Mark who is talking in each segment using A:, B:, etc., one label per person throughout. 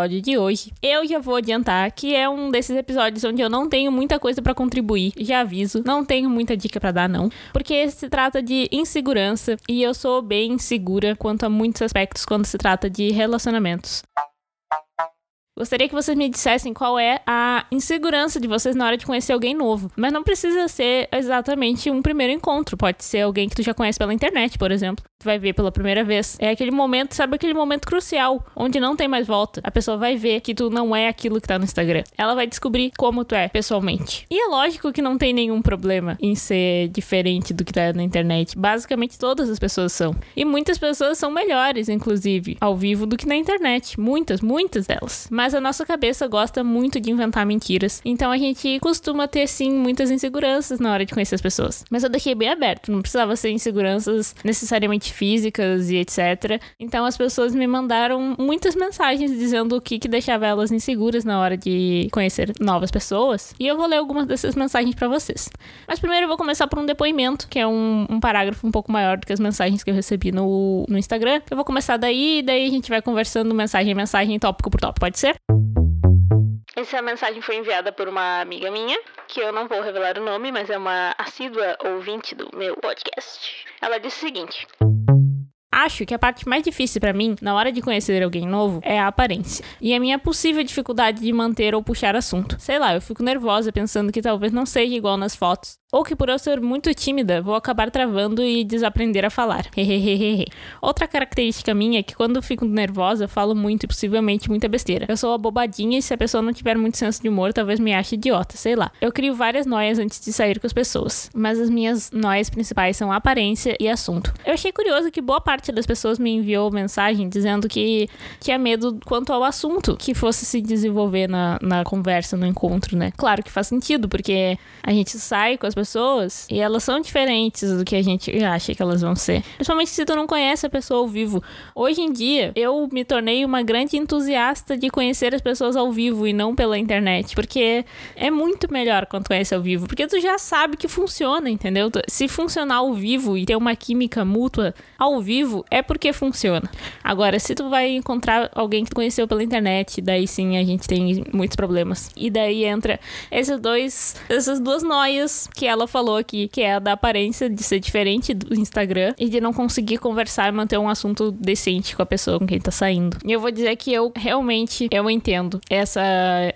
A: episódio de hoje, eu já vou adiantar que é um desses episódios onde eu não tenho muita coisa para contribuir. Já aviso, não tenho muita dica para dar não, porque se trata de insegurança e eu sou bem insegura quanto a muitos aspectos quando se trata de relacionamentos. Gostaria que vocês me dissessem qual é a insegurança de vocês na hora de conhecer alguém novo. Mas não precisa ser exatamente um primeiro encontro. Pode ser alguém que tu já conhece pela internet, por exemplo. Tu vai ver pela primeira vez. É aquele momento, sabe aquele momento crucial, onde não tem mais volta. A pessoa vai ver que tu não é aquilo que tá no Instagram. Ela vai descobrir como tu é pessoalmente. E é lógico que não tem nenhum problema em ser diferente do que tá na internet. Basicamente todas as pessoas são. E muitas pessoas são melhores, inclusive, ao vivo do que na internet. Muitas, muitas delas. Mas mas a nossa cabeça gosta muito de inventar mentiras. Então a gente costuma ter, sim, muitas inseguranças na hora de conhecer as pessoas. Mas eu deixei bem aberto, não precisava ser inseguranças necessariamente físicas e etc. Então as pessoas me mandaram muitas mensagens dizendo o que, que deixava elas inseguras na hora de conhecer novas pessoas. E eu vou ler algumas dessas mensagens para vocês. Mas primeiro eu vou começar por um depoimento, que é um, um parágrafo um pouco maior do que as mensagens que eu recebi no, no Instagram. Eu vou começar daí, e daí a gente vai conversando mensagem a mensagem, tópico por tópico, pode ser? Essa mensagem foi enviada por uma amiga minha, que eu não vou revelar o nome, mas é uma assídua ouvinte do meu podcast. Ela disse o seguinte: Acho que a parte mais difícil para mim, na hora de conhecer alguém novo, é a aparência. E a minha possível dificuldade de manter ou puxar assunto. Sei lá, eu fico nervosa pensando que talvez não seja igual nas fotos. Ou que por eu ser muito tímida, vou acabar travando e desaprender a falar. Outra característica minha é que quando fico nervosa, falo muito e possivelmente muita besteira. Eu sou abobadinha e se a pessoa não tiver muito senso de humor, talvez me ache idiota, sei lá. Eu crio várias noias antes de sair com as pessoas, mas as minhas noias principais são aparência e assunto. Eu achei curioso que boa parte das pessoas me enviou mensagem dizendo que tinha medo quanto ao assunto que fosse se desenvolver na, na conversa, no encontro, né? Claro que faz sentido, porque a gente sai com as pessoas e elas são diferentes do que a gente acha que elas vão ser. Principalmente se tu não conhece a pessoa ao vivo. Hoje em dia, eu me tornei uma grande entusiasta de conhecer as pessoas ao vivo e não pela internet, porque é muito melhor quando conhece ao vivo, porque tu já sabe que funciona, entendeu? Se funcionar ao vivo e ter uma química mútua ao vivo, é porque funciona. Agora, se tu vai encontrar alguém que tu conheceu pela internet, daí sim a gente tem muitos problemas. E daí entra esses dois, essas duas noias que ela falou aqui, que é a da aparência de ser diferente do Instagram e de não conseguir conversar e manter um assunto decente com a pessoa com quem tá saindo. E eu vou dizer que eu realmente eu entendo essa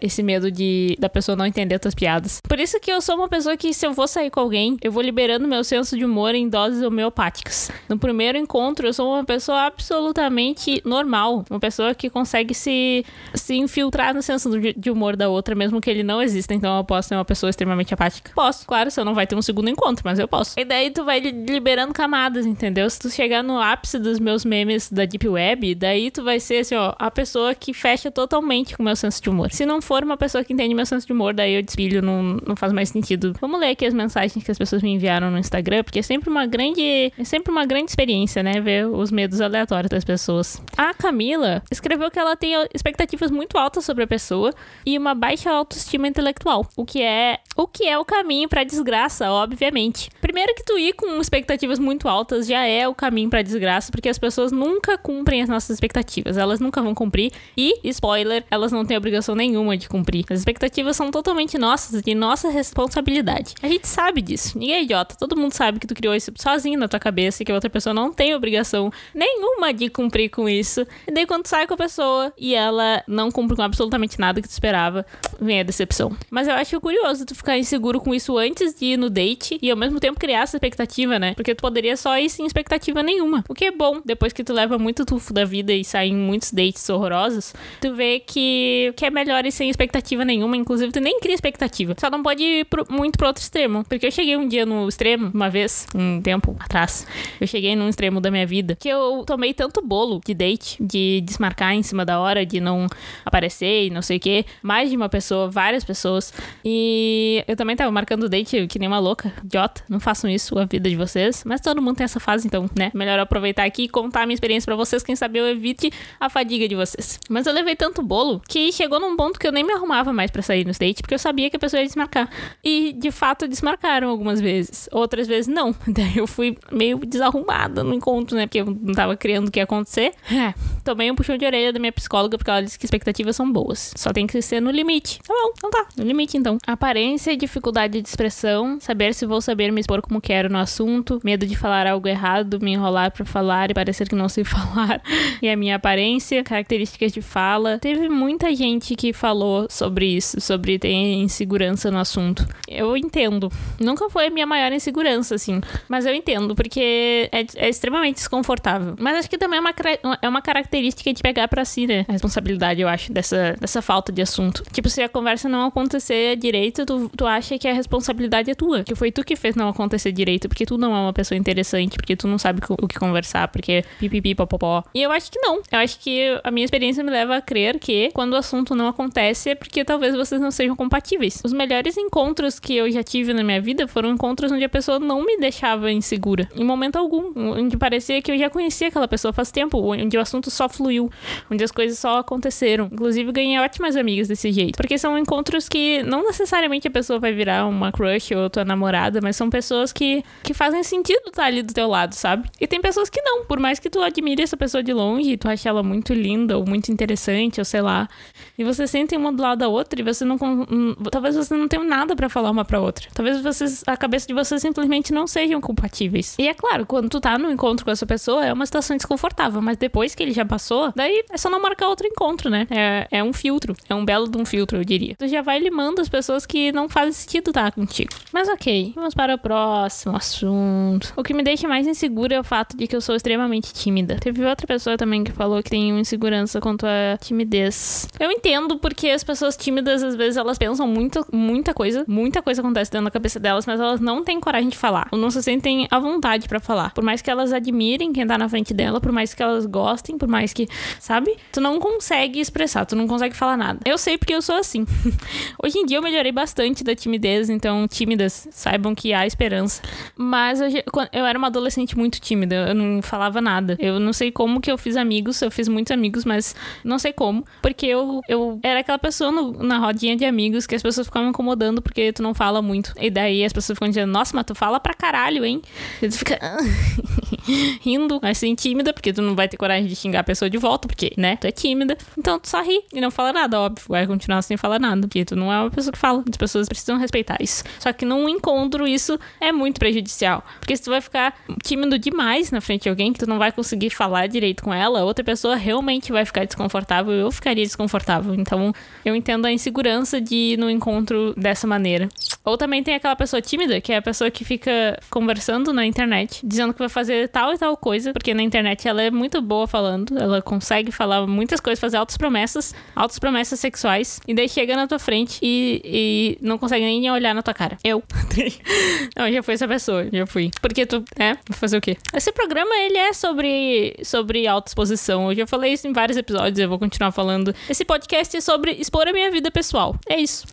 A: esse medo de da pessoa não entender tuas piadas. Por isso que eu sou uma pessoa que se eu vou sair com alguém, eu vou liberando meu senso de humor em doses homeopáticas. No primeiro encontro, eu sou uma pessoa absolutamente normal, uma pessoa que consegue se se infiltrar no senso de humor da outra mesmo que ele não exista. Então eu posso ser uma pessoa extremamente apática. Posso, claro, se eu não vai ter um segundo encontro, mas eu posso. E daí tu vai liberando camadas, entendeu? Se tu chegar no ápice dos meus memes da Deep Web, daí tu vai ser, assim, ó, a pessoa que fecha totalmente com o meu senso de humor. Se não for uma pessoa que entende meu senso de humor, daí eu despilho, não, não faz mais sentido. Vamos ler aqui as mensagens que as pessoas me enviaram no Instagram, porque é sempre uma grande, é sempre uma grande experiência, né? Ver os medos aleatórios das pessoas. A Camila escreveu que ela tem expectativas muito altas sobre a pessoa e uma baixa autoestima intelectual, o que é o que é o caminho para desgraça, obviamente. Primeiro que tu ir com expectativas muito altas já é o caminho para desgraça, porque as pessoas nunca cumprem as nossas expectativas. Elas nunca vão cumprir e, spoiler, elas não têm obrigação nenhuma de cumprir. As expectativas são totalmente nossas, de nossa responsabilidade. A gente sabe disso. Ninguém é idiota. Todo mundo sabe que tu criou isso sozinho na tua cabeça e que a outra pessoa não tem obrigação nenhuma de cumprir com isso. E daí quando tu sai com a pessoa e ela não cumpre com absolutamente nada que tu esperava, vem a decepção. Mas eu acho curioso tu ficar inseguro com isso antes de ir no date e ao mesmo tempo criar essa expectativa, né? Porque tu poderia só ir sem expectativa nenhuma. O que é bom, depois que tu leva muito tufo da vida e sai em muitos dates horrorosos, tu vê que, que é melhor ir sem expectativa nenhuma. Inclusive, tu nem cria expectativa. Só não pode ir pro, muito pro outro extremo. Porque eu cheguei um dia no extremo, uma vez, um tempo atrás. Eu cheguei num extremo da minha vida que eu tomei tanto bolo de date, de desmarcar em cima da hora, de não aparecer e não sei o que. Mais de uma pessoa, várias pessoas. E eu também tava marcando date que nem uma louca, idiota. Não façam isso a vida de vocês. Mas todo mundo tem essa fase, então, né? Melhor aproveitar aqui e contar a minha experiência para vocês. Quem sabe eu evite a fadiga de vocês. Mas eu levei tanto bolo que chegou num ponto que eu nem me arrumava mais para sair no date, porque eu sabia que a pessoa ia desmarcar. E de fato desmarcaram algumas vezes. Outras vezes não. Daí eu fui meio desarrumada no encontro, né? Porque eu não tava criando o que ia acontecer. É, tomei um puxão de orelha da minha psicóloga, porque ela disse que expectativas são boas. Só tem que ser no limite. Tá bom, então tá. No limite, então. Aparência, dificuldade de expressão, saber se vou saber me expor como quero no assunto, medo de falar algo errado, me enrolar para falar e parecer que não sei falar, e a minha aparência, características de fala. Teve muita gente que falou sobre isso, sobre ter insegurança no assunto. Eu entendo. Nunca foi a minha maior insegurança, assim. Mas eu entendo, porque é, é extremamente desconfortável. Mas acho que também é uma, é uma característica de pegar para si, né? A responsabilidade, eu acho, dessa, dessa falta de assunto. Tipo, se a conversa não acontecer direito, tu, tu acha que a responsabilidade é tua. Que foi tu que fez não acontecer direito, porque tu não é uma pessoa interessante, porque tu não sabe o que conversar, porque pipipi, popopó. E eu acho que não. Eu acho que a minha experiência me leva a crer que quando o assunto não acontece é porque talvez vocês não sejam compatíveis. Os melhores encontros que eu já tive na minha vida foram encontros onde a pessoa não me deixava insegura, em momento algum. Onde parecia que eu já conhecia aquela pessoa faz tempo, onde o assunto só fluiu, onde as coisas só aconteceram. Inclusive, ganhei ótimas amigas desse jeito. Porque são encontros que não necessariamente a pessoa vai virar uma crush ou tua namorada, mas são pessoas que, que fazem sentido estar ali do teu lado, sabe? E tem pessoas que não, por mais que tu admire essa pessoa de longe, tu ache ela muito linda ou muito interessante, ou sei lá, e você sente uma do lado da outra e você não. Talvez você não tenha nada para falar uma pra outra. Talvez vocês, a cabeça de vocês simplesmente não sejam compatíveis. E é claro, quando tu tá no encontro com essa pessoa, é uma situação desconfortável, mas depois que ele já passou, daí é só não marcar outro encontro, né? É, é um filtro. É um belo de um filtro, eu diria. Tu já vai limando as pessoas que não fazem sentido estar contigo. Mas ok, vamos para o próximo assunto. O que me deixa mais insegura é o fato de que eu sou extremamente tímida. Teve outra pessoa também que falou que tem insegurança quanto à timidez. Eu entendo porque as pessoas tímidas, às vezes, elas pensam muito, muita coisa, muita coisa acontece dentro da cabeça delas, mas elas não têm coragem de falar. Ou não se sentem à vontade para falar. Por mais que elas admirem quem tá na frente dela, por mais que elas gostem, por mais que, sabe? Tu não consegue expressar, tu não consegue falar nada. Eu sei porque eu sou assim. Hoje em dia eu melhorei bastante da timidez, então, saibam que há esperança. Mas eu, eu era uma adolescente muito tímida, eu não falava nada. Eu não sei como que eu fiz amigos, eu fiz muitos amigos, mas não sei como. Porque eu, eu era aquela pessoa no, na rodinha de amigos que as pessoas ficavam incomodando porque tu não fala muito. E daí as pessoas ficam dizendo, nossa, mas tu fala pra caralho, hein? E tu fica rindo, assim, tímida, porque tu não vai ter coragem de xingar a pessoa de volta, porque, né, tu é tímida. Então tu só ri e não fala nada, óbvio. Vai continuar sem falar nada, porque tu não é uma pessoa que fala. As pessoas precisam respeitar isso. Só que num encontro, isso é muito prejudicial. Porque se tu vai ficar tímido demais na frente de alguém que tu não vai conseguir falar direito com ela, outra pessoa realmente vai ficar desconfortável. Eu ficaria desconfortável. Então, eu entendo a insegurança de ir no encontro dessa maneira. Ou também tem aquela pessoa tímida, que é a pessoa que fica conversando na internet, dizendo que vai fazer tal e tal coisa, porque na internet ela é muito boa falando, ela consegue falar muitas coisas, fazer altas promessas, altas promessas sexuais, e daí chega na tua frente e, e não consegue nem olhar na tua cara. Eu. não, já fui essa pessoa, já fui. Porque tu, é, vou fazer o quê? Esse programa, ele é sobre, sobre autoexposição. Eu já falei isso em vários episódios, eu vou continuar falando. Esse podcast é sobre expor a minha vida pessoal. É isso.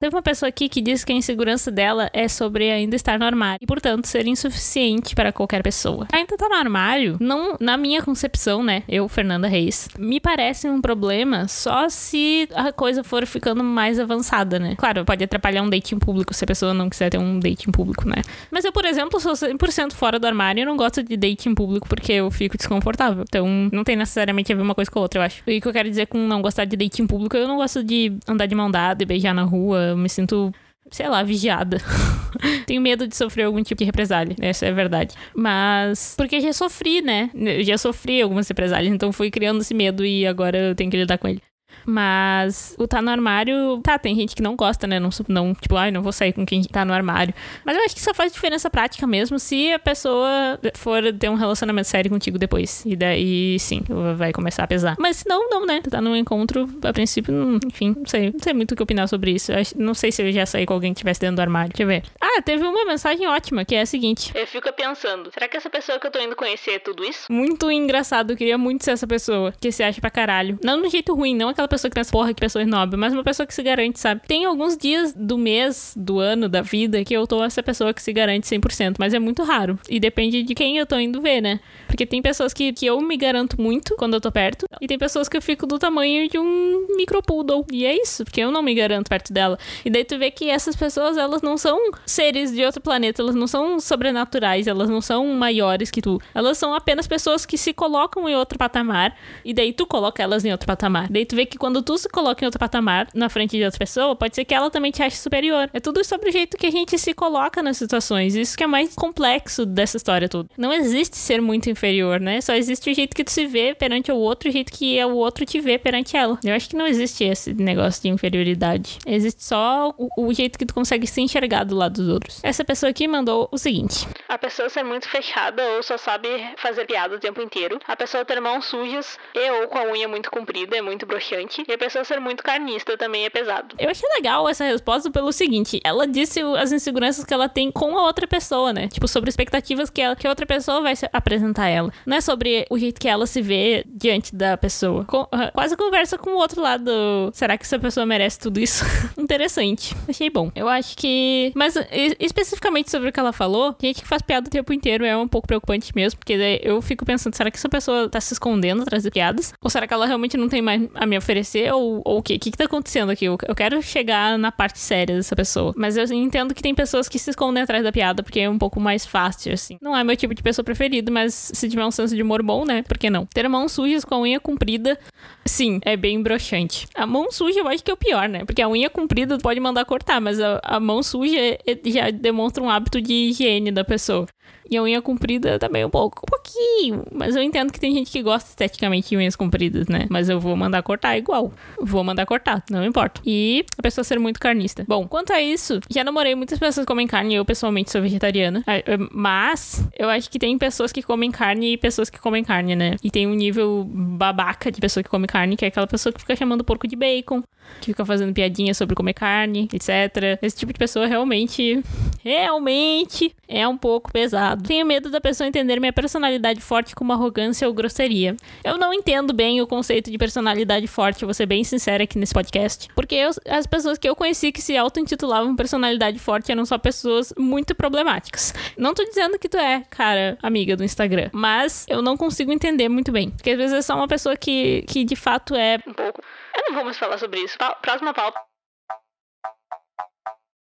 A: Teve uma pessoa aqui que disse que a insegurança dela é sobre ainda estar no armário e, portanto, ser insuficiente para qualquer pessoa. Ainda tá no armário, não, na minha concepção, né? Eu, Fernanda Reis, me parece um problema só se a coisa for ficando mais avançada, né? Claro, pode atrapalhar um dating público se a pessoa não quiser ter um dating público, né? Mas eu, por exemplo, sou 100% fora do armário e não gosto de dating público porque eu fico desconfortável. Então, não tem necessariamente a ver uma coisa com a outra, eu acho. E o que eu quero dizer com não gostar de dating público, eu não gosto de andar de mão dada e beijar na rua eu me sinto sei lá, vigiada. Tenho medo de sofrer algum tipo de represália, essa é a verdade. Mas, porque já sofri, né? Eu já sofri algumas represálias, então fui criando esse medo e agora eu tenho que lidar com ele. Mas o tá no armário, tá, tem gente que não gosta, né? Não, não tipo, ai, não vou sair com quem tá no armário. Mas eu acho que só faz diferença prática mesmo se a pessoa for ter um relacionamento sério contigo depois. E daí, sim, vai começar a pesar. Mas se não, não, né? Tá num encontro, a princípio, não, enfim, não sei. Não sei muito o que opinar sobre isso. não sei se eu já saí com alguém que estivesse dentro do armário. Deixa eu ver. Ah, teve uma mensagem ótima, que é a seguinte. Eu fico pensando, será que essa pessoa que eu tô indo conhecer é tudo isso? Muito engraçado, eu queria muito ser essa pessoa que se acha pra caralho. Não no jeito ruim, não aquela aquela pessoa que pensa, porra, que pessoa snob, mas uma pessoa que se garante, sabe? Tem alguns dias do mês, do ano, da vida, que eu tô essa pessoa que se garante 100%, mas é muito raro. E depende de quem eu tô indo ver, né? Porque tem pessoas que, que eu me garanto muito quando eu tô perto, e tem pessoas que eu fico do tamanho de um micropoodle. E é isso, porque eu não me garanto perto dela. E daí tu vê que essas pessoas, elas não são seres de outro planeta, elas não são sobrenaturais, elas não são maiores que tu. Elas são apenas pessoas que se colocam em outro patamar, e daí tu coloca elas em outro patamar. Daí tu vê que quando tu se coloca em outro patamar, na frente de outra pessoa, pode ser que ela também te ache superior. É tudo sobre o jeito que a gente se coloca nas situações. Isso que é mais complexo dessa história toda. Não existe ser muito inferior, né? Só existe o jeito que tu se vê perante o outro, o jeito que o outro te vê perante ela. Eu acho que não existe esse negócio de inferioridade. Existe só o, o jeito que tu consegue se enxergar do lado dos outros. Essa pessoa aqui mandou o seguinte: A pessoa ser muito fechada ou só sabe fazer piada o tempo inteiro. A pessoa ter mãos sujas e ou com a unha muito comprida é muito broxante. E a pessoa ser muito carnista também é pesado. Eu achei legal essa resposta pelo seguinte: ela disse as inseguranças que ela tem com a outra pessoa, né? Tipo, sobre expectativas que, ela, que a outra pessoa vai apresentar a ela. Não é sobre o jeito que ela se vê diante da pessoa. Com, uh, quase conversa com o outro lado. Será que essa pessoa merece tudo isso? Interessante. Achei bom. Eu acho que. Mas especificamente sobre o que ela falou, gente que faz piada o tempo inteiro é um pouco preocupante mesmo, porque eu fico pensando, será que essa pessoa tá se escondendo atrás de piadas? Ou será que ela realmente não tem mais a me oferecer? Ou, ou o quê? O que, que tá acontecendo aqui? Eu, eu quero chegar na parte séria dessa pessoa. Mas eu entendo que tem pessoas que se escondem atrás da piada porque é um pouco mais fácil, assim. Não é meu tipo de pessoa preferido, mas se tiver um senso de humor bom, né? Por que não? Ter mãos sujas com a unha comprida, sim, é bem broxante. A mão suja eu acho que é o pior, né? Porque a unha comprida pode mandar cortar, mas a, a mão suja é, já demonstra um hábito de higiene da pessoa. E a unha comprida também um pouco, um pouquinho. Mas eu entendo que tem gente que gosta esteticamente de unhas compridas, né? Mas eu vou mandar cortar igual. Vou mandar cortar, não importa. E a pessoa ser muito carnista. Bom, quanto a isso, já namorei muitas pessoas que comem carne. Eu pessoalmente sou vegetariana. Ah, mas eu acho que tem pessoas que comem carne e pessoas que comem carne, né? E tem um nível babaca de pessoa que come carne, que é aquela pessoa que fica chamando porco de bacon, que fica fazendo piadinha sobre comer carne, etc. Esse tipo de pessoa realmente, realmente é um pouco pesado. Tenho medo da pessoa entender minha personalidade forte como arrogância ou grosseria. Eu não entendo bem o conceito de personalidade forte, vou ser bem sincera aqui nesse podcast. Porque eu, as pessoas que eu conheci que se auto-intitulavam personalidade forte eram só pessoas muito problemáticas. Não tô dizendo que tu é, cara, amiga do Instagram. Mas eu não consigo entender muito bem. Porque às vezes é só uma pessoa que, que de fato é um pouco. Eu não vou mais falar sobre isso. Próxima pauta.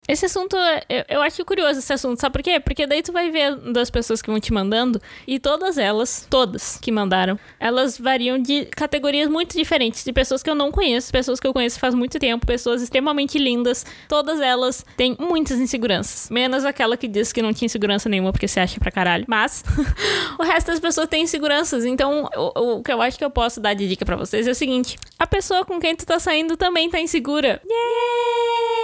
A: Esse assunto, eu, eu, acho curioso esse assunto, sabe por quê? Porque daí tu vai ver das pessoas que vão te mandando, e todas elas, todas que mandaram, elas variam de categorias muito diferentes, de pessoas que eu não conheço, pessoas que eu conheço faz muito tempo, pessoas extremamente lindas, todas elas têm muitas inseguranças. Menos aquela que diz que não tinha insegurança nenhuma porque se acha pra caralho. Mas o resto das pessoas tem inseguranças. Então, o, o que eu acho que eu posso dar de dica para vocês é o seguinte: a pessoa com quem tu tá saindo também tá insegura. Yeah!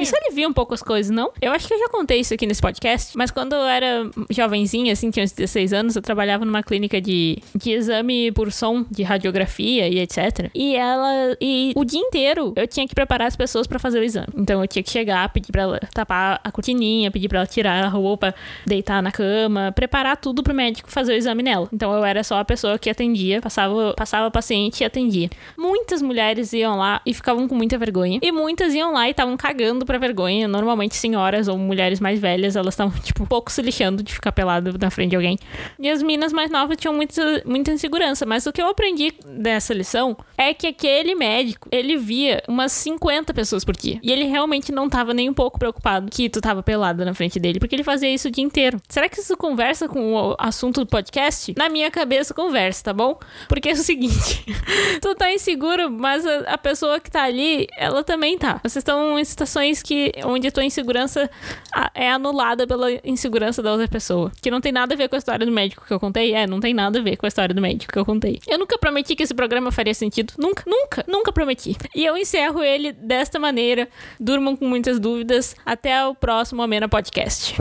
A: Isso alivia um pouco as coisas, não? Eu acho que eu já contei isso aqui nesse podcast, mas quando eu era jovenzinha, assim, tinha uns 16 anos, eu trabalhava numa clínica de, de exame por som, de radiografia e etc. E ela. E o dia inteiro eu tinha que preparar as pessoas para fazer o exame. Então eu tinha que chegar, pedir pra ela tapar a cortininha, pedir pra ela tirar a roupa, deitar na cama, preparar tudo pro médico fazer o exame nela. Então eu era só a pessoa que atendia, passava, passava paciente e atendia. Muitas mulheres iam lá e ficavam com muita vergonha. E muitas iam lá e estavam cagando pra vergonha. Normalmente, senhoras ou mulheres mais velhas, elas estavam, tipo, um pouco se lixando de ficar pelado na frente de alguém. E as minas mais novas tinham muita, muita insegurança. Mas o que eu aprendi dessa lição é que aquele médico, ele via umas 50 pessoas por dia. E ele realmente não tava nem um pouco preocupado que tu tava pelada na frente dele, porque ele fazia isso o dia inteiro. Será que isso conversa com o assunto do podcast? Na minha cabeça, conversa, tá bom? Porque é o seguinte: tu tá inseguro, mas a, a pessoa que tá ali, ela também tá. Vocês estão situações que onde a tua insegurança é anulada pela insegurança da outra pessoa. Que não tem nada a ver com a história do médico que eu contei. É, não tem nada a ver com a história do médico que eu contei. Eu nunca prometi que esse programa faria sentido. Nunca, nunca, nunca prometi. E eu encerro ele desta maneira. Durmam com muitas dúvidas. Até o próximo Amena Podcast.